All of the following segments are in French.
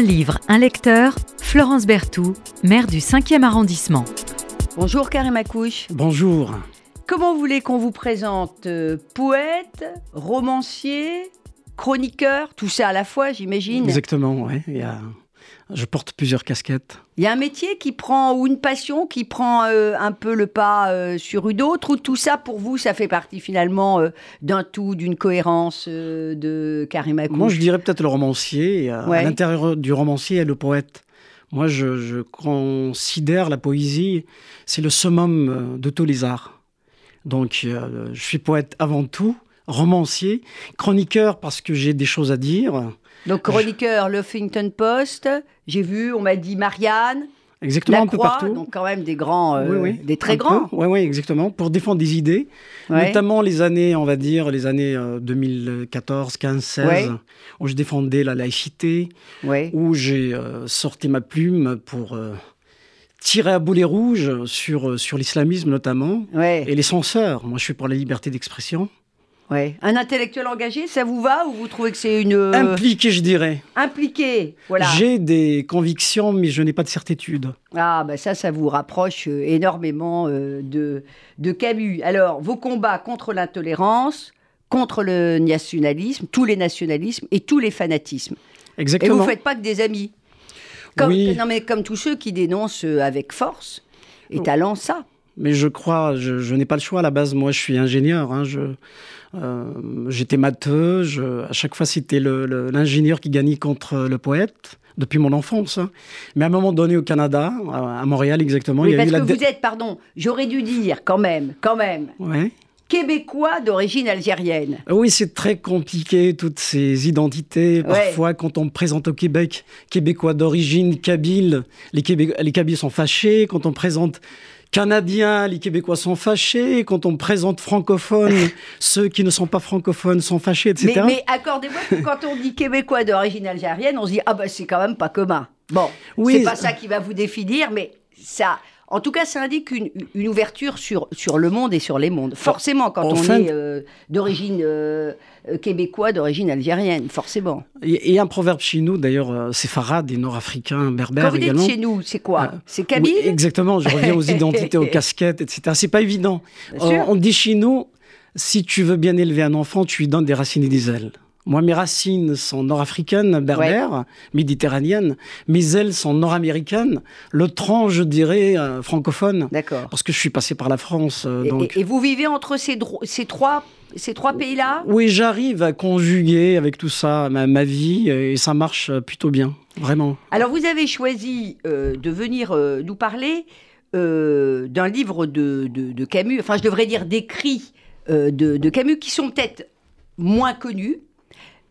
Un livre, un lecteur, Florence Berthoud, maire du 5e arrondissement. Bonjour Karim Akouche. Bonjour. Comment voulez qu'on vous présente euh, Poète, romancier, chroniqueur, tout ça à la fois, j'imagine? Exactement, oui. Je porte plusieurs casquettes. Il y a un métier qui prend, ou une passion qui prend euh, un peu le pas euh, sur une autre, ou tout ça pour vous, ça fait partie finalement d'un tout, d'une cohérence de Karim Moi, je dirais peut-être le romancier. À l'intérieur du romancier, il y a le poète. Moi, je, je considère la poésie, c'est le summum de tous les arts. Donc, euh, je suis poète avant tout, romancier, chroniqueur parce que j'ai des choses à dire. Donc, chroniqueur, le Huffington Post, j'ai vu, on m'a dit Marianne. Exactement, un peu partout. Donc quand même des grands, euh, des très grands. Oui, oui, exactement. Pour défendre des idées, notamment les années, on va dire, les années 2014, 15, 16, où je défendais la laïcité, où j'ai euh, sorti ma plume pour tirer à boulet rouge sur, euh, sur l'islamisme notamment, et les censeurs. Moi, je suis pour la liberté d'expression. Ouais. Un intellectuel engagé, ça vous va ou vous trouvez que c'est une... Euh, Impliqué, je dirais. Impliqué, voilà. J'ai des convictions, mais je n'ai pas de certitude. Ah, bah ça, ça vous rapproche euh, énormément de, de Camus. Alors, vos combats contre l'intolérance, contre le nationalisme, tous les nationalismes et tous les fanatismes. Exactement. Et vous ne faites pas que des amis. Comme, Non, mais comme tous ceux qui dénoncent euh, avec force et oh. talent ça. Mais je crois, je, n'ai pas le choix à la base. Moi, je suis ingénieur. Hein, je, euh, j'étais matheux. à chaque fois, c'était l'ingénieur qui gagnait contre le poète depuis mon enfance. Hein. Mais à un moment donné, au Canada, à, Montréal exactement, il y a parce que vous êtes, pardon, j'aurais dû dire quand même, quand même. Ouais québécois d'origine algérienne. Oui, c'est très compliqué, toutes ces identités. Parfois, quand on présente au Québec québécois d'origine kabyle, les, les Kabyles sont fâchés. Quand on présente Canadiens, les Québécois sont fâchés. Quand on présente francophones, ceux qui ne sont pas francophones sont fâchés, etc. Mais, mais accordez-moi que quand on dit Québécois d'origine algérienne, on se dit ah ben c'est quand même pas commun. Bon, oui, c'est pas ça qui va vous définir, mais ça, en tout cas, ça indique une, ouverture sur, sur le monde et sur les mondes. Forcément, quand on est euh, d'origine euh, euh, québécois, d'origine algérienne, forcément. Il y a un proverbe chez nous, d'ailleurs, c'est Farad, des Nord-Africains, berbères quand vous également. chez nous, c'est quoi C'est Kabyle Exactement, je reviens aux identités, aux casquettes, etc. C'est pas évident. On, dit chez nous, si tu veux bien élever un enfant, tu lui donnes des racines et des ailes. Moi, mes racines sont nord-africaines, berbères, méditerranéennes. Mes ailes sont nord-américaines. Le tronc, je dirais, euh, francophone. D'accord. Parce que je suis passé par la France. Euh, donc... et, vous vivez entre ces, ces trois ces trois pays-là? Oui, j'arrive à conjuguer avec tout ça ma, vie et ça marche plutôt bien, vraiment. Alors, vous avez choisi euh, de venir nous parler d'un livre de, de, Camus, enfin, je devrais dire d'écrits de, de, Camus qui sont peut-être moins connus,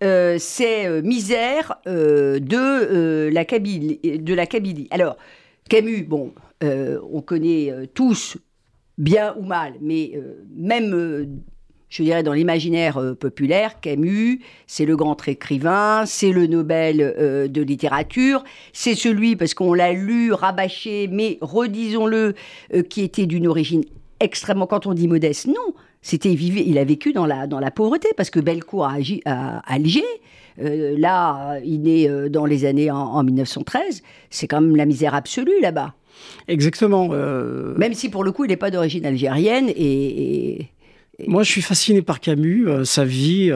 euh, c'est euh, Misère euh, de, la Kabylie, de la Kabylie. Alors, Camus, bon, on connaît tous, bien ou mal, mais même, je dirais, dans l'imaginaire populaire, Camus, c'est le grand écrivain, c'est le Nobel de littérature, c'est celui, parce qu'on l'a lu, rabâché, mais redisons-le, qui était d'une origine extrêmement, quand on dit modeste, non, c'était il a vécu dans la dans la pauvreté parce que Bellecour a agi à Alger. Euh, là, il est euh, dans les années en, 1913. C'est quand même la misère absolue là-bas. Exactement. Euh, même si pour le coup, il n'est pas d'origine algérienne et, Moi, je suis fasciné par Camus, sa vie,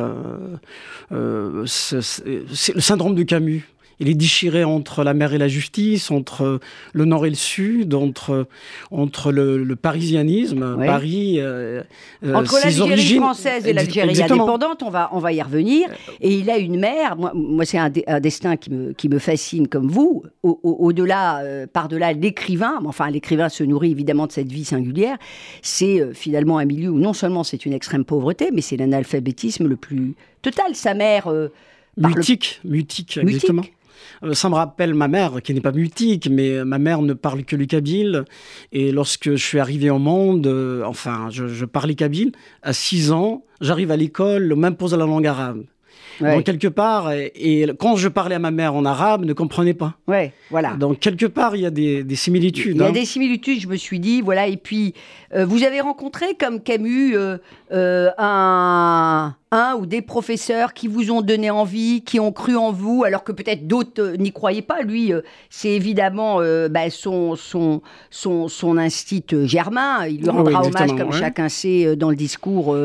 c'est le syndrome de Camus il est déchiré entre la mer et la justice, entre le nord et le sud, entre, entre le, parisianisme, Paris. Euh, euh, entre l'Algérie française et l'Algérie indépendante, on va, on va y revenir. Et il a une mère, moi, moi c'est un, destin qui me, qui me fascine comme vous, au-delà, euh, par-delà l'écrivain, enfin l'écrivain se nourrit évidemment de cette vie singulière, c'est finalement un milieu où non seulement c'est une extrême pauvreté, mais c'est l'analphabétisme le plus total. Sa mère... mutique, mutique, exactement. Euh, ça me rappelle ma mère, qui n'est pas mutique, mais ma mère ne parle que le kabyle. Et lorsque je suis arrivé au monde, euh, enfin, je, parlais kabyle, à 6 ans, j'arrive à l'école, on m'impose la langue arabe. Donc quelque part, et, quand je parlais à ma mère en arabe, ne comprenait pas. Ouais, voilà. Donc quelque part, il y a des, similitudes. Il y a hein. des similitudes, je me suis dit, voilà. Et puis, euh, vous avez rencontré, comme Camus, euh, euh, un un ou des professeurs qui vous ont donné envie, qui ont cru en vous, alors que peut-être d'autres n'y croyaient pas? Lui, c'est évidemment bah, son, son, son, son instit germain. Il lui rendra hommage, comme chacun sait, dans le discours,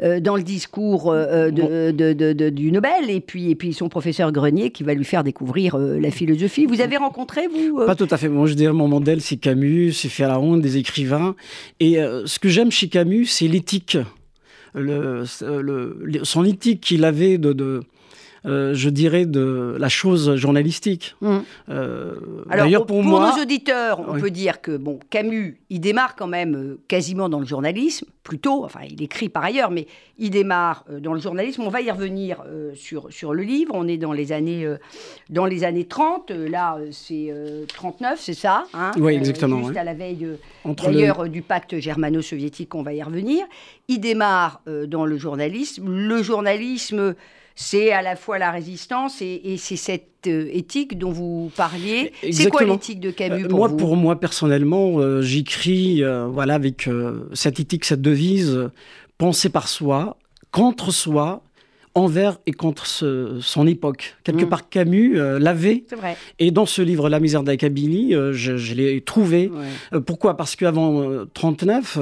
dans le discours de, de, de, du Et puis, et puis son professeur Grenier qui va lui faire découvrir la philosophie. Vous avez rencontré, vous Pas tout à fait. Moi, je dirais mon modèle, c'est Camus, c'est Ferraron, des écrivains. Et ce que j'aime chez Camus, c'est l'éthique le, son éthique qu'il avait de, euh, je dirais, de la chose journalistique. Mmh. Euh, Alors, pour, nos auditeurs, on peut dire que bon, Camus, il démarre quand même euh, quasiment dans le journalisme, plutôt, enfin, il écrit par ailleurs, mais il démarre dans le journalisme. On va y revenir sur, sur le livre. On est dans les années, dans les années 30. là, c'est 39, c'est ça hein, Oui, exactement. juste à la veille, d'ailleurs, du pacte germano-soviétique, on va y revenir. Il démarre dans le journalisme. Le journalisme c'est à la fois la résistance et, c'est cette euh, éthique dont vous parliez. C'est quoi l'éthique de Camus pour Moi, vous pour moi personnellement, euh, j'écris euh, voilà avec cette éthique, cette devise penser par soi, contre soi, envers et contre son époque. Quelque mm. part, Camus l'avait. Et dans ce livre, La misère d'Akabylie, je, l'ai trouvé. pourquoi? Parce qu'avant 39,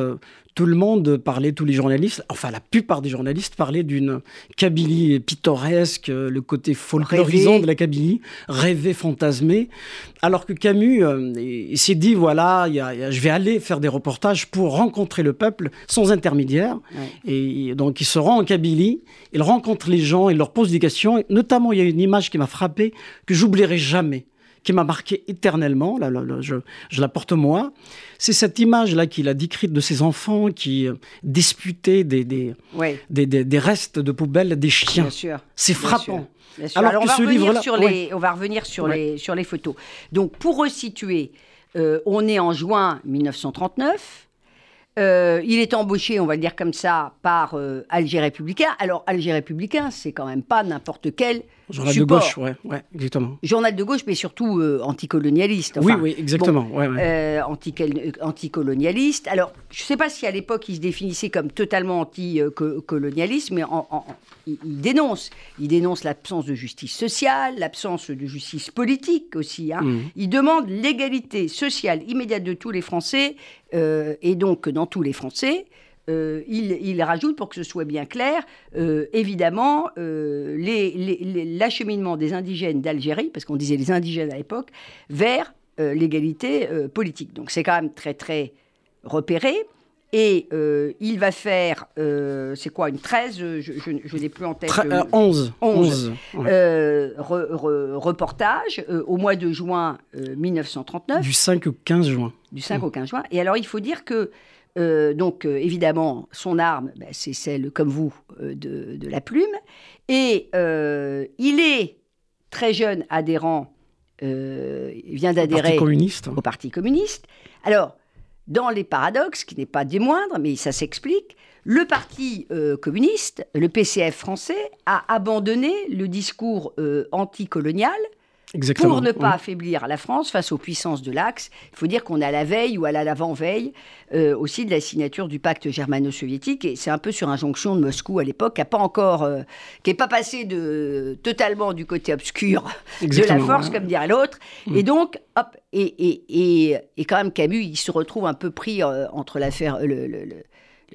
tout le monde parlait, tous les journalistes, enfin la plupart des journalistes parlaient d'une Kabylie pittoresque, euh, le côté folklorisant de la Kabylie, rêvé, fantasmé, alors que Camus euh, s'est dit, voilà, je vais aller faire des reportages pour rencontrer le peuple sans intermédiaire. Et donc il se rend en Kabylie, il rencontre les gens, il leur pose des questions. Notamment, il y a une image qui m'a frappé, que j'oublierai jamais qui m'a marqué éternellement, là, je, la porte moi, c'est cette image-là qu'il a décrite de ses enfants qui euh, disputaient des, des, des, restes de poubelles des chiens. C'est frappant. Alors, que ce livre-là... On va revenir sur, les, sur les photos. Donc, pour resituer, euh, on est en juin 1939. Euh, il est embauché, on va le dire comme ça, par Alger Républicain. Alors, Alger Républicain, c'est quand même pas n'importe quel Journal de gauche, ouais, ouais, exactement. Journal de gauche, mais surtout euh, anticolonialiste. oui, oui, exactement. ouais, euh, anticolonialiste. Alors, je ne sais pas si à l'époque il se définissait comme totalement anticolonialiste, mais il, dénonce. Il dénonce l'absence de justice sociale, l'absence de justice politique aussi. Hein. Mmh. Il demande l'égalité sociale immédiate de tous les Français, euh, et donc dans tous les Français. Euh, il, rajoute, pour que ce soit bien clair, euh, évidemment, euh, l'acheminement des indigènes d'Algérie, parce qu'on disait les indigènes à l'époque, vers l'égalité politique. Donc c'est quand même très, très repéré. Et il va faire, c'est quoi, une 13, je, n'ai plus en tête. 11. 11. reportage au mois de juin 1939. Du 5 au 15 juin. Du 5 au 15 juin. Et alors, il faut dire que euh, donc, euh, évidemment, son arme, ben, c'est celle, comme vous, euh, de, la plume. Et il est très jeune adhérent, il vient d'adhérer au Parti communiste. Alors, dans les paradoxes, qui n'est pas des moindres, mais ça s'explique, le Parti communiste, le PCF français, a abandonné le discours anticolonial pour ne pas affaiblir la France face aux puissances de l'Axe, il faut dire qu'on est à la veille ou à l'avant-veille euh, aussi de la signature du pacte germano-soviétique. Et c'est un peu sur injonction de Moscou à l'époque, qui n'est pas encore, euh, qui est pas passé de, totalement du côté obscur de la force, comme dirait l'autre. Mm. Et donc, hop, et, et, et, et, quand même Camus, il se retrouve un peu pris euh, entre l'affaire, le, le le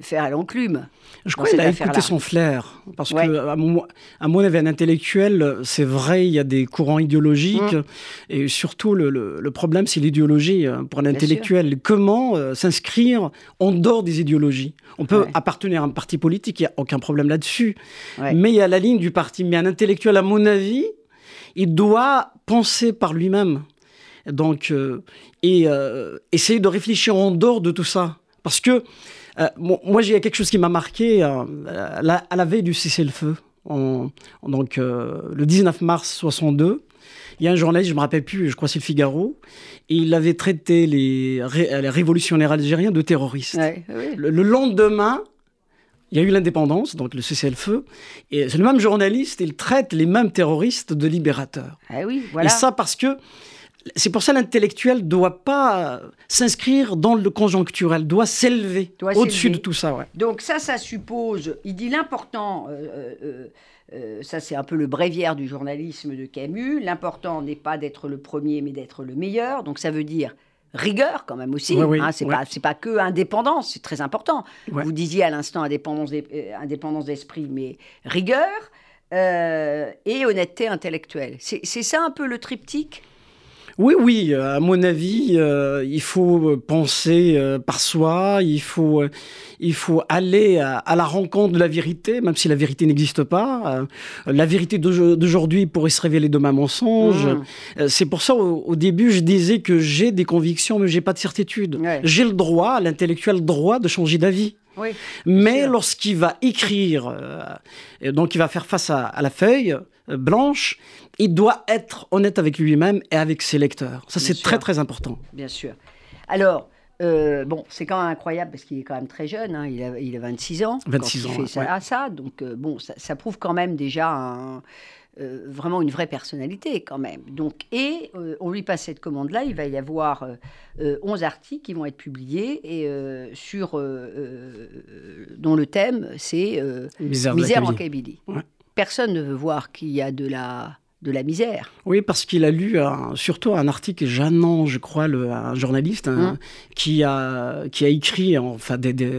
faire à l'enclume. Je crois qu'il a écouté son flair. Parce qu'à que, à mon, à mon avis, un intellectuel, c'est vrai, il y a des courants idéologiques. Mmh. Et surtout, le, le, problème, c'est l'idéologie. Hein, pour un intellectuel, comment euh, s'inscrire en dehors des idéologies? On peut appartenir à un parti politique, il n'y a aucun problème là-dessus. Mais il y a la ligne du parti. Mais un intellectuel, à mon avis, il doit penser par lui-même. Donc, euh, et euh, essayer de réfléchir en dehors de tout ça. Parce que euh, moi, j'ai quelque chose qui m'a marqué euh, à la veille du cessez-le-feu, donc euh, le 19 mars 62. Il y a un journaliste, je me rappelle plus, je crois c'est le Figaro, et il avait traité les, révolutionnaires algériens de terroristes. Le, lendemain, il y a eu l'indépendance, donc le cessez-le-feu, et c'est le même journaliste, il traite les mêmes terroristes de libérateurs. Ah oui, voilà. Et ça parce que c'est pour ça l'intellectuel ne doit pas s'inscrire dans le conjoncturel, doit s'élever au-dessus de tout ça. Ouais. Donc ça, ça suppose, il dit l'important, euh, euh, euh, ça c'est un peu le bréviaire du journalisme de Camus, l'important n'est pas d'être le premier mais d'être le meilleur, donc ça veut dire rigueur quand même aussi. Hein, c'est pas pas que indépendance, c'est très important. Vous disiez à l'instant indépendance d'esprit, mais rigueur et honnêteté intellectuelle. C'est ça un peu le triptyque? Oui, oui, euh, à mon avis, euh, il faut penser euh, par soi, il faut, il faut aller à, la rencontre de la vérité, même si la vérité n'existe pas. la vérité d'aujourd'hui pourrait se révéler demain mensonge. Mmh. C'est pour ça, au, début, je disais que j'ai des convictions, mais j'ai pas de certitude. J'ai le droit, l'intellectuel droit de changer d'avis. Mais lorsqu'il va écrire, donc il va faire face à la feuille blanche, il doit être honnête avec lui-même et avec ses lecteurs. Ça, c'est très, très important. Bien sûr. Alors, euh, bon, c'est quand même incroyable parce qu'il est quand même très jeune, hein. il, a, il, a, 26 ans 26 quand il fait ça, ça, Donc, euh, bon, ça, prouve quand même déjà euh, vraiment une vraie personnalité quand même. Donc, et on lui passe cette commande-là, il va y avoir 11 articles qui vont être publiés et sur, dont le thème c'est Misère, Misère en Kabylie. Personne ne veut voir qu'il y a de la de la misère. Oui, parce qu'il a lu surtout un article, Jeannon, je crois, le, un journaliste, hein, hein qui, a, qui a écrit enfin, des, des,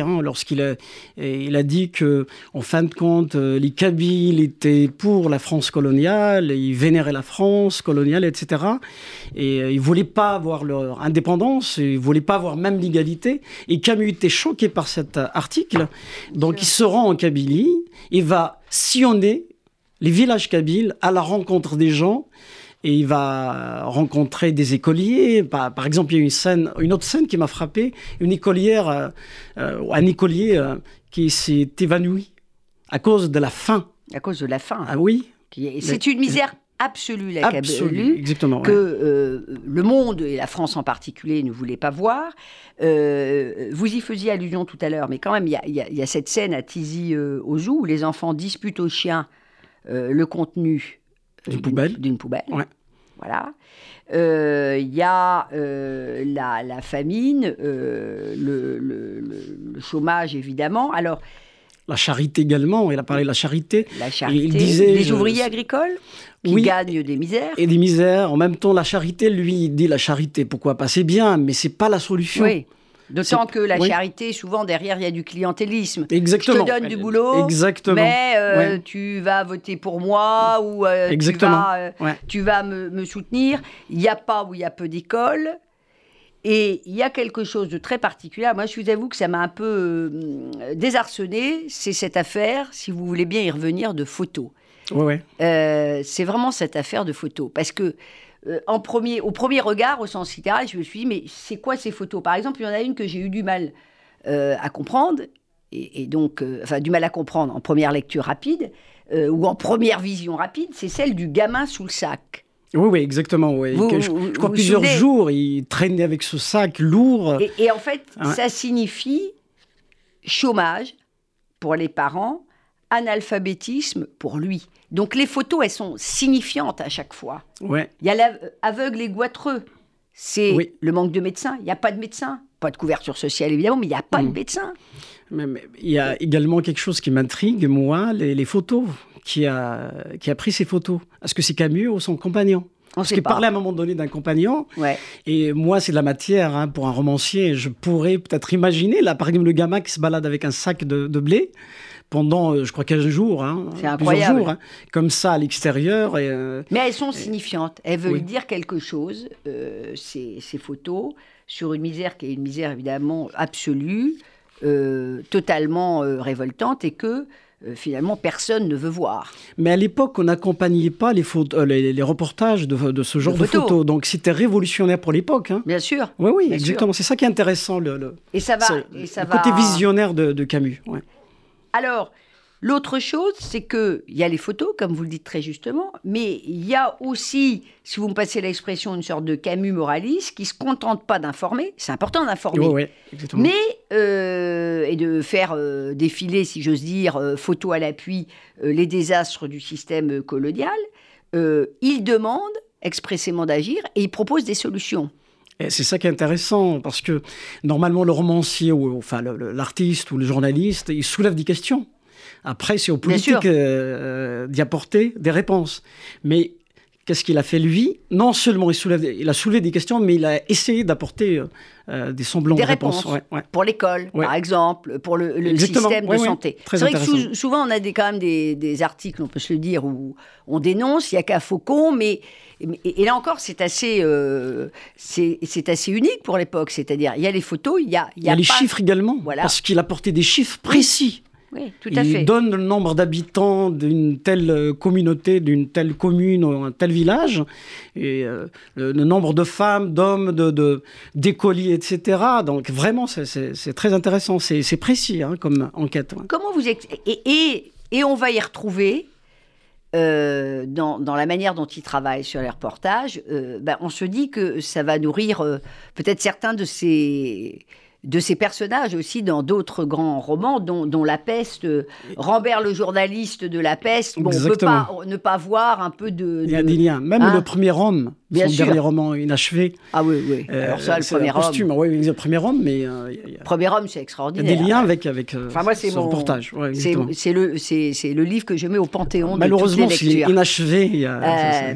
hein, lorsqu'il a, il a dit que, en fin de compte, euh, les Kabyles étaient pour la France coloniale, ils vénéraient la France coloniale, etc. Et euh, ils ne voulaient pas avoir leur indépendance, ils ne voulaient pas avoir même l'égalité. Et Camus était choqué par cet article. Donc il se rend en Kabylie, il va sillonner les villages kabyles à la rencontre des gens et il va rencontrer des écoliers. Par, exemple, il y a une, scène, une autre scène qui m'a frappé, une écolière, euh, euh, un écolier euh, qui s'est évanoui à cause de la faim. À cause de la faim Ah oui. C'est une misère absolue, la Absolue, exactement, que le monde, et la France en particulier, ne voulait pas voir. vous y faisiez allusion tout à l'heure, mais quand même, il y, a cette scène à Tizi aux où les enfants disputent aux chiens euh, le contenu euh, d'une poubelle. D'une poubelle. Voilà. Il euh, y a la, famine, le, chômage évidemment. Alors, la charité également, il a parlé de la charité. La charité, il disait, les ouvriers agricoles qui gagnent des misères. Et des misères. En même temps, la charité, lui, il dit la charité, pourquoi pas? C'est bien, mais c'est pas la solution. Oui. D'autant que la charité, souvent derrière, il y a du clientélisme. Exactement. Je te donne du boulot, Exactement. mais euh, tu vas voter pour moi ou euh, euh, tu vas, me, soutenir. Il n'y a pas ou il y a peu d'écoles. Et il y a quelque chose de très particulier. Moi, je vous avoue que ça m'a un peu désarçonné. C'est cette affaire, si vous voulez bien y revenir, de photos. Ouais, ouais. c'est vraiment cette affaire de photos. Parce que euh, en premier, au premier regard, au sens littéral, je me suis dit, mais c'est quoi ces photos? Par exemple, il y en a une que j'ai eu du mal euh, à comprendre, et, donc, euh, enfin, du mal à comprendre en première lecture rapide, ou en première vision rapide, c'est celle du gamin sous le sac. Oui, oui, exactement. Oui. je, crois plusieurs jours, il traînait avec ce sac lourd. Et, en fait, ça signifie chômage pour les parents, analphabétisme pour lui. Donc les photos, elles sont signifiantes à chaque fois. Ouais. Il y a l'aveugle et goitreux. C'est le manque de médecins. Il n'y a pas de médecins. Pas de couverture sociale, évidemment, mais il n'y a pas de mm. médecins. Mais, il y a également quelque chose qui m'intrigue, moi, les, photos. Qui a, qui a pris ces photos? Est-ce que c'est Camus ou son compagnon? Parce qu'il parlait à un moment donné d'un compagnon. Ouais. Et moi, c'est de la matière hein, pour un romancier. Je pourrais peut-être imaginer, là, par exemple, le gamin qui se balade avec un sac de, de blé pendant, euh, je crois, 15 jours. Hein, incroyable. Jours, hein, comme ça à l'extérieur. Euh, Mais elles sont signifiantes. Elles veulent dire quelque chose, euh, ces, ces, photos, sur une misère qui est une misère évidemment absolue, totalement révoltante, et que finalement personne ne veut voir. Mais à l'époque, on n'accompagnait pas les, reportages de, de, ce genre de photos. Donc c'était révolutionnaire pour l'époque. Hein. Bien sûr. Oui, oui, exactement. C'est ça qui est intéressant. Le, et ça va. Et ça le côté visionnaire de, de Camus. Ouais. Alors, L'autre chose, c'est qu'il y a les photos, comme vous le dites très justement, mais il y a aussi, si vous me passez l'expression, une sorte de Camus moraliste qui se contente pas d'informer. C'est important d'informer, mais euh, et de faire euh, défiler, si j'ose dire, euh, photo à l'appui, les désastres du système colonial. il demande expressément d'agir et il propose des solutions. C'est ça qui est intéressant, parce que normalement, le romancier, ou enfin l'artiste ou le journaliste, il soulève des questions. Après, c'est aux politiques euh, d'y apporter des réponses. Mais qu'est-ce qu'il a fait lui? Non seulement il, soulève, il a soulevé des questions, mais il a essayé d'apporter euh, euh, des semblants de réponses. Pour l'école, par exemple, pour le, système de santé. C'est vrai que souvent on a des, quand même des, articles, on peut se le dire, où on dénonce, il n'y a qu'à Faucon, mais et, là encore, c'est assez, c'est assez unique pour l'époque. C'est-à-dire, il y a les photos, il y a, il y a, les chiffres également, parce qu'il apportait des chiffres précis. Oui, tout à il donne le nombre d'habitants d'une telle euh, communauté, d'une telle commune ou un tel village, et euh, le, nombre de femmes, d'hommes, de, d'écoliers, etc. Donc vraiment, c'est, très intéressant, c'est, précis hein, comme enquête. Comment vous et, et, et, on va y retrouver euh, dans, dans, la manière dont il travaille sur les reportages, ben, on se dit que ça va nourrir peut-être certains de ces de ces personnages aussi dans d'autres grands romans, dont, La Peste, euh, Rambert le journaliste de La Peste. Bon, on ne peut pas ne pas voir un peu de. Il y a des liens. Même hein le premier homme, Bien son dernier roman inachevé. Ah oui, oui. Euh, Alors ça, le premier homme. Oui, le premier homme, mais. Euh, premier homme, c'est extraordinaire. Il y a des liens avec, avec enfin, moi, c'est mon reportage. c'est le, le livre que je mets au panthéon Malheureusement, c'est inachevé.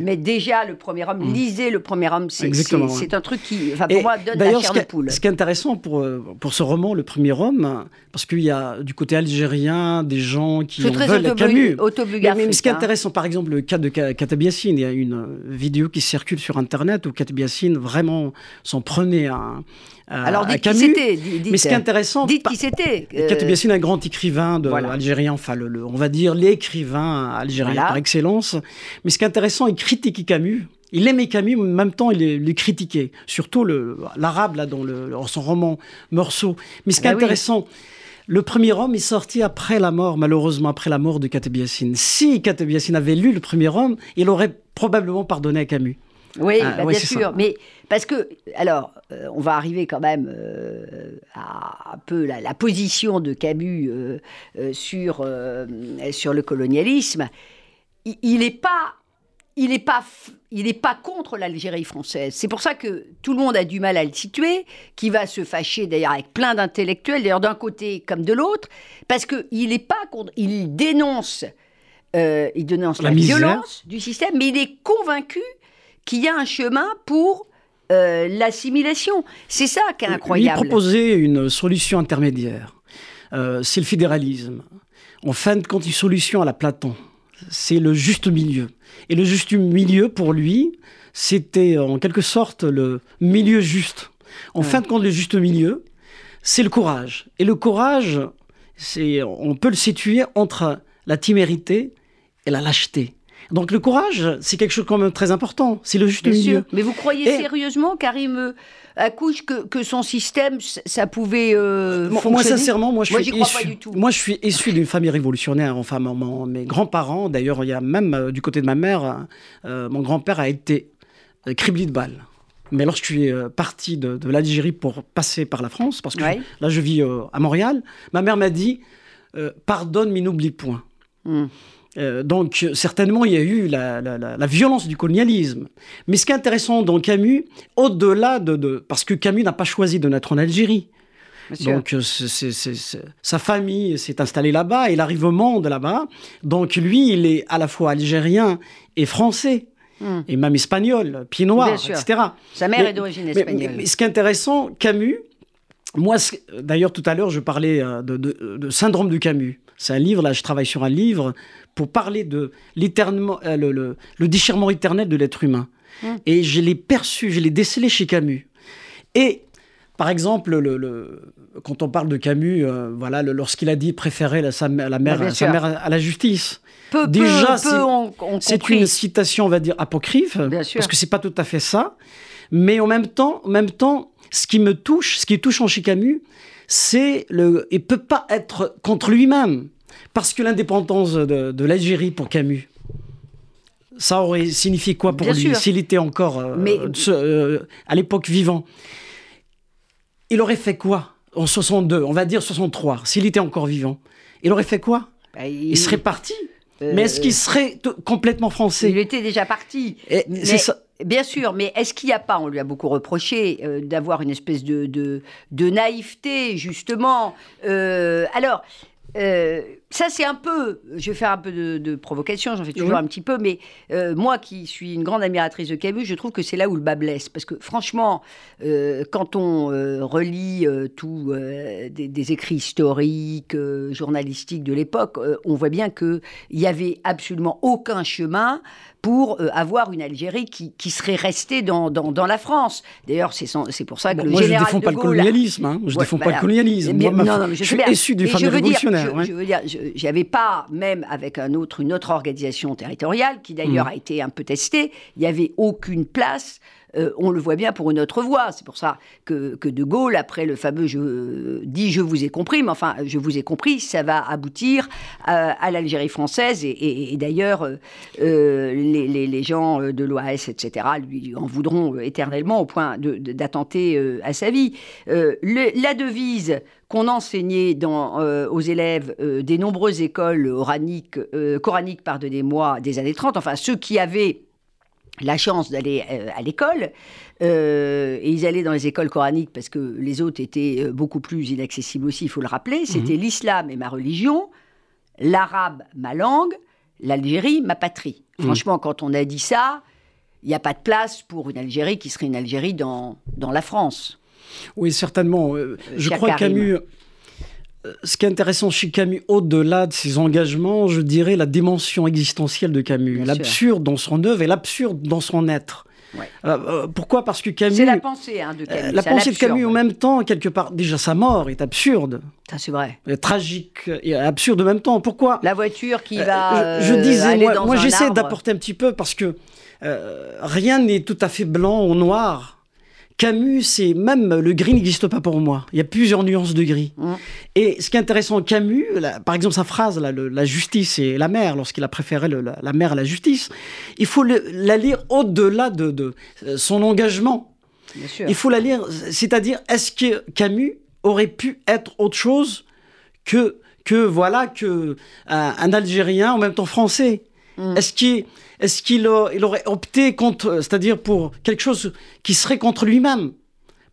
mais déjà, le premier homme, mm. lisez le premier homme. C'est un truc qui, enfin, pour moi, donne la chair de poule. Ce qui est intéressant pour pour ce roman, Le Premier Homme, parce qu'il y a du côté algérien des gens qui en veulent à Camus. Autobiographique. Mais, ce qui est hein. intéressant, par exemple, le cas de Katabiassine, il y a une vidéo qui circule sur Internet où Katabiassine vraiment s'en prenait à, alors, dites Camus. Qui c'était, mais ce qui est intéressant, dites qui c'était. Katabiassine, un grand écrivain de algérien, enfin, le, on va dire l'écrivain algérien par excellence. Mais ce qui est intéressant, il critique Camus il aimait Camus, mais en même temps, il le critiquait. Surtout l'arabe, là, dans, le, son roman Morceau. Mais ce qui est ah bah intéressant, le premier homme est sorti après la mort, malheureusement, après la mort de Katabiassine. Si Katabiassine avait lu le premier homme, il aurait probablement pardonné à Camus. Oui, ah, bah, bien sûr. Mais parce que, alors, euh, on va arriver quand même euh, à un peu la, position de Camus euh, sur, sur le colonialisme. Il n'est pas il n'est pas, il pas contre l'Algérie française. C'est pour ça que tout le monde a du mal à le situer, qui va se fâcher d'ailleurs avec plein d'intellectuels, d'ailleurs d'un côté comme de l'autre, parce qu'il n'est pas contre, il dénonce, euh, il dénonce la, violence du système, mais il est convaincu qu'il y a un chemin pour euh, l'assimilation. C'est ça qui est incroyable. Il proposait une solution intermédiaire. Euh, c'est le fédéralisme. En fin de compte, une solution à la Platon c'est le juste milieu. Et le juste milieu, pour lui, c'était en quelque sorte le milieu juste. En fin de compte, le juste milieu, c'est le courage. Et le courage, c'est, on peut le situer entre la timérité et la lâcheté. Donc le courage, c'est quelque chose quand même très important. C'est le juste milieu. Mais vous croyez sérieusement, Karim accouche que, que son système, ça pouvait euh, Moi, sincèrement, moi, je suis issu, pas du tout. Moi, je suis issu d'une famille révolutionnaire. Enfin, mes grands-parents, d'ailleurs, il y a même euh, du côté de ma mère, euh, mon grand-père a été criblé de balles. Mais lorsque je suis parti de, l'Algérie pour passer par la France, parce que là, je vis à Montréal, ma mère m'a dit pardonne, mais n'oublie point. Hmm. Euh, donc, certainement, il y a eu la, violence du colonialisme. Mais ce qui est intéressant dans Camus, au-delà de, Parce que Camus n'a pas choisi de naître en Algérie. Donc, euh, sa famille s'est installée là-bas, il arrive au monde là-bas. Donc, lui, il est à la fois algérien et français. Hmm. Et même espagnol, pied noir, etc. Sa mère est d'origine espagnole. Mais, ce qui est intéressant, Camus, moi, d'ailleurs, tout à l'heure, je parlais euh, de, de, syndrome de Camus. C'est un livre, là, je travaille sur un livre pour parler de euh, le, le, déchirement éternel de l'être humain. Mmh. Et je l'ai perçu, je l'ai décelé chez Camus. Et par exemple, le, quand on parle de Camus, euh, voilà, lorsqu'il a dit préférer la, sa, la mère, sa mère à la justice. Peu, Déjà, c'est une citation, on va dire, apocryphe, parce que c'est pas tout à fait ça. Mais en même temps, en même temps, ce qui me touche, ce qui est touchant chez Camus, c'est le, il peut pas être contre lui-même. Parce que l'indépendance de, l'Algérie pour Camus, ça aurait signifié quoi pour lui s'il était encore euh, à l'époque vivant? Il aurait fait quoi en 62, on va dire 63, s'il était encore vivant Il aurait fait quoi? Bah, il... serait parti. mais est-ce qu'il serait complètement français? Il était déjà parti. C'est ça. Bien sûr, mais est-ce qu'il n'y a pas, on lui a beaucoup reproché, euh, d'avoir une espèce de, naïveté, justement euh, Alors, euh, ça, c'est un peu, je vais faire un peu de, provocation, j'en fais toujours un petit peu, mais euh, moi qui suis une grande admiratrice de Camus, je trouve que c'est là où le bas blesse. Parce que franchement, euh, quand on relit tous des, écrits historiques, journalistiques de l'époque, on voit bien qu'il n'y avait absolument aucun chemin pour avoir une Algérie qui, qui serait restée dans, dans, la France. D'ailleurs, c'est pour ça que le moi, général je ne défends pas le colonialisme. Hein. Je ne défends pas le colonialisme. non, non, je, suis issu du fameux révolutionnaire. Je, veux dire, j'avais pas, même avec un autre, une autre organisation territoriale, qui d'ailleurs mmh. a été un peu testée, il n'y avait aucune place euh, on le voit bien pour une autre voie. C'est pour ça que, De Gaulle, après le fameux je, dit je vous ai compris, mais enfin je vous ai compris, ça va aboutir à, l'Algérie française et, d'ailleurs euh, les, gens de l'OAS, etc., lui en voudront éternellement au point d'attenter euh, à sa vie. la devise qu'on enseignait dans, aux élèves des nombreuses écoles oraniques, coraniques, pardonnez-moi, des années 30, enfin ceux qui avaient la chance d'aller euh, à l'école. Euh, et ils allaient dans les écoles coraniques parce que les autres étaient euh, beaucoup plus inaccessibles aussi, il faut le rappeler. C'était mhm. l'islam et ma religion, l'arabe ma langue, l'Algérie ma patrie. Mhm. Franchement, quand on a dit ça, il n'y a pas de place pour une Algérie qui serait une Algérie dans, dans la France. Oui, certainement. Je crois que Camus ce qui est intéressant chez Camus, au-delà de ses engagements, je dirais la dimension existentielle de Camus, l'absurde dans son œuvre et l'absurde dans son être. Euh, euh, pourquoi? Parce que Camus. C'est la pensée hein, de Camus. Euh, la pensée de Camus, en même temps, quelque part, déjà sa mort est absurde. Ça, c'est vrai. tragique et absurde en même temps. Pourquoi? La voiture qui va. je, disais, moi, moi j'essaie d'apporter un petit peu parce que rien n'est tout à fait blanc ou noir. Camus, c'est même le gris n'existe pas pour moi. Il y a plusieurs nuances de gris. Mmh. Et ce qui est intéressant, Camus, par exemple sa phrase, la justice et la mer, lorsqu'il a préféré la, mer à la justice, il faut la lire au-delà de, euh, son engagement. Il faut la lire, c'est-à-dire, est-ce que Camus aurait pu être autre chose que que voilà que un Algérien en même temps français? Mm. Est-ce qu'il est qu'il il aurait opté contre, c'est-à-dire pour quelque chose qui serait contre lui-même?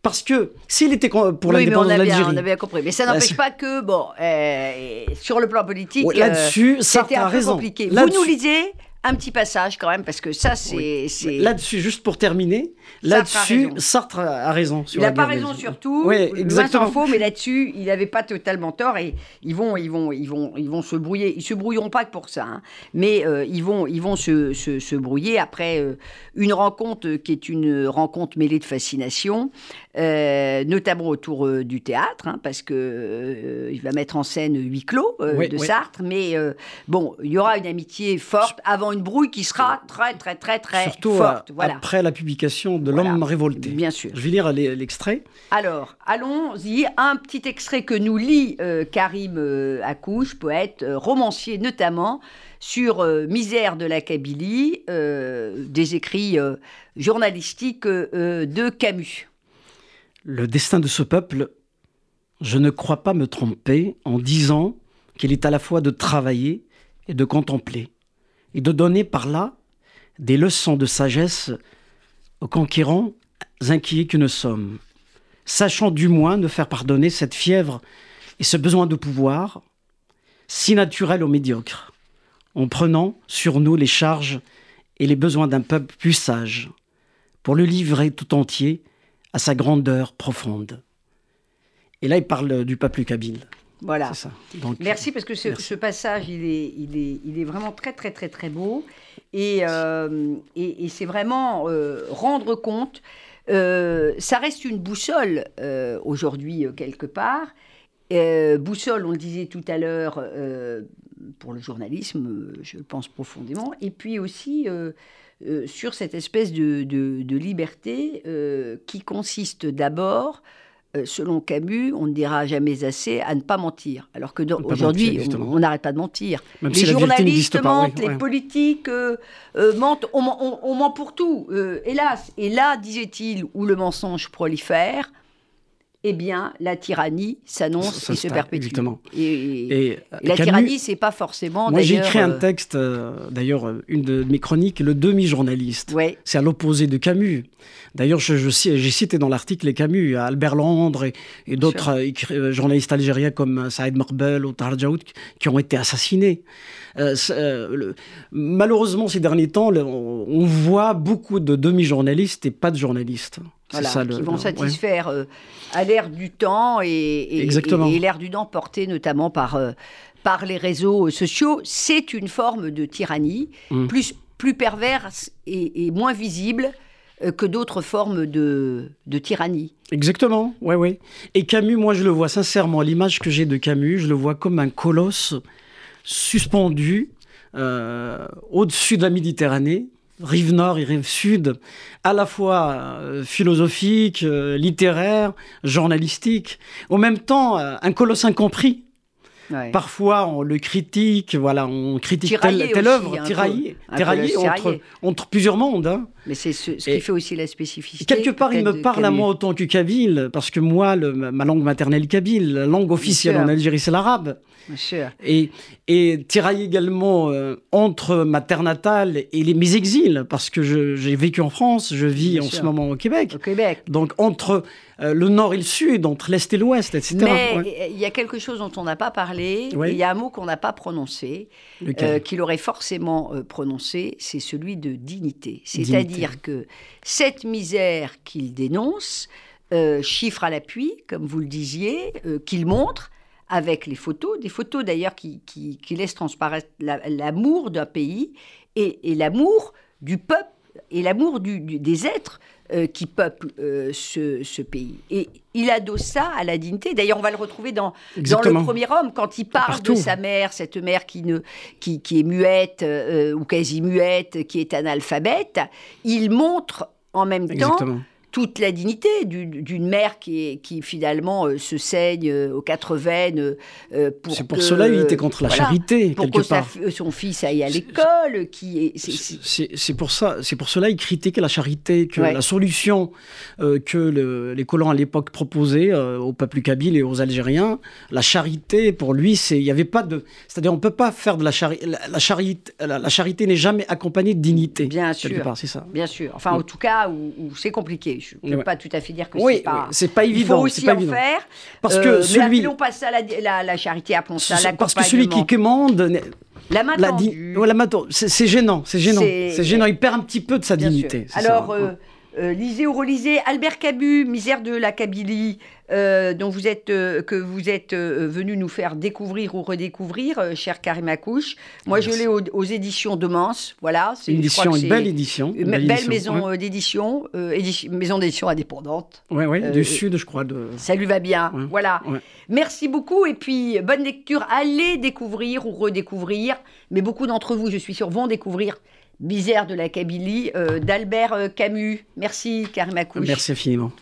Parce que s'il était pour oui, l'indépendance de l'Algérie, on a bien compris. Mais ça n'empêche pas que, bon, euh, sur le plan politique, là-dessus, euh, c'était un peu compliqué. Vous nous lisez un petit passage quand même, parce que ça, c'est. Là-dessus, juste pour terminer, là-dessus, Sartre a raison. il n'a pas raison sur tout, oui, exactement. faux, mais là-dessus, il n'avait pas totalement tort et ils vont, ils vont, ils vont, ils vont se brouiller. Ils se brouilleront pas que pour ça, hein. mais euh, ils vont, ils vont se, se, brouiller après euh, une rencontre qui est une rencontre mêlée de fascination, euh, notamment autour du théâtre, hein, parce que il va mettre en scène huis clos de Sartre, mais bon, il y aura une amitié forte avant une brouille qui sera très, très, très, très Surtout forte. Voilà. après la publication de L'homme révolté. Bien sûr. Je vais lire l'extrait. Alors, allons-y. Un petit extrait que nous lit euh, Karim euh, Akouche, poète, euh, romancier notamment, sur Misère de la Kabylie, des écrits journalistiques de Camus. Le destin de ce peuple, je ne crois pas me tromper en disant qu'il est à la fois de travailler et de contempler et de donner par là des leçons de sagesse aux conquérants inquiets que nous sommes, sachant du moins de faire pardonner cette fièvre et ce besoin de pouvoir, si naturel aux médiocres, en prenant sur nous les charges et les besoins d'un peuple plus sage, pour le livrer tout entier à sa grandeur profonde. Et là, il parle du peuple kabyle. Voilà. merci parce que ce, passage, il est, il, est, il est vraiment très, très, très, très beau. Et, euh, et, c'est vraiment euh, rendre compte. Euh, ça reste une boussole aujourd'hui, quelque part. boussole, on le disait tout à l'heure, pour le journalisme, je le pense profondément. Et puis aussi. Sur cette espèce de, de, de liberté qui consiste d'abord euh, selon Camus, on ne dira jamais assez à ne pas mentir. Alors que aujourd'hui, on n'arrête pas de mentir. les journalistes mentent, les politiques euh, euh, mentent, on, ment pour tout, hélas. Et là, disait-il, où le mensonge prolifère, eh bien, la tyrannie s'annonce et se perpétue. Exactement. Et, la tyrannie, c'est pas forcément. Moi, j'ai écrit un texte, d'ailleurs, une de mes chroniques, le demi-journaliste. C'est à l'opposé de Camus. D'ailleurs, j'ai cité dans l'article les Camus, Albert Londres et, d'autres euh, euh, journalistes algériens comme euh, Saïd Marbel ou Tarjaout qui ont été assassinés. malheureusement, ces derniers temps, on, voit beaucoup de demi-journalistes et pas de journalistes. Voilà, qui vont satisfaire à l'ère du temps et, et, l'ère du temps portée notamment par, par les réseaux sociaux. C'est une forme de tyrannie, mmh. plus, plus perverse et moins visible euh, que d'autres formes de, tyrannie. Exactement, ouais, ouais. Et Camus, moi je le vois sincèrement, l'image que j'ai de Camus, je le vois comme un colosse suspendu euh, au-dessus de la Méditerranée, rive nord et rive sud, à la fois euh, philosophique, littéraire, journalistique, au même temps un colosse incompris Parfois, on le critique, voilà, on critique telle, œuvre, tiraillée, entre, entre, plusieurs mondes. Hein. Mais c'est ce, qui fait aussi la spécificité. Quelque part, il me parle à moi autant que kabyle, parce que moi, ma langue maternelle kabyle, la langue officielle en Algérie, c'est l'arabe. Et, et tiraillé également euh, entre ma terre natale et les, mes exils, parce que j'ai vécu en France, je vis en ce moment au Québec. Au Québec. Donc entre euh, le nord et le sud, entre l'est et l'ouest, etc. Mais il y a quelque chose dont on n'a pas parlé, il y a un mot qu'on n'a pas prononcé, euh, qu'il aurait forcément prononcé, c'est celui de dignité. C'est-à-dire que cette misère qu'il dénonce, chiffre à l'appui, comme vous le disiez, qu'il montre, avec les photos, des photos d'ailleurs qui, qui, laissent transparaître l'amour d'un pays et, l'amour du peuple et l'amour des êtres euh, qui peuplent euh, ce, pays. Et il adosse ça à la dignité. D'ailleurs, on va le retrouver dans, dans Le Premier Homme, quand il parle de sa mère, cette mère qui, ne, qui, qui est muette euh, ou quasi muette, qui est analphabète. Il montre en même temps toute la dignité d'une mère qui, qui finalement euh, se saigne euh, aux quatre veines euh, pour C'est pour cela qu'il était contre la charité pour que son fils aille à l'école. Qui c'est pour ça, pour cela qu'il critiquait la charité, que la solution que les colons à l'époque proposaient au peuple kabyle et aux Algériens, la charité pour lui, c'est il y avait pas de, c'est-à-dire on peut pas faire de la, charité, la, charité, la, charité n'est jamais accompagnée de dignité. Bien sûr, c'est ça. Bien sûr. Enfin, en tout cas, où c'est compliqué. Je ne peux pas tout à fait dire que c'est pas. c'est pas évident. Il faut aussi en faire. Parce que euh, celui. Mais passe à la, la, charité, appelons ça Parce que celui qui commande. La main tendue. La, main c'est gênant, c'est gênant. C'est gênant. Il perd un petit peu de sa dignité. Alors, euh, euh, lisez ou relisez Albert Camus, Misère de la Kabylie, euh, dont vous êtes, euh, que vous êtes venu nous faire découvrir ou redécouvrir, cher Karim Akouche. Moi, je l'ai aux, éditions de Mans. Voilà, c'est une, édition, une belle édition. Une belle, maison d'édition, maison d'édition indépendante. Oui, oui, du Sud, je crois. De... Ça lui va bien. Voilà. Merci beaucoup et puis bonne lecture. Allez découvrir ou redécouvrir, mais beaucoup d'entre vous, je suis sûre, vont découvrir Bizère de la Kabylie euh, d'Albert euh, Camus. Merci Karim Merci infiniment.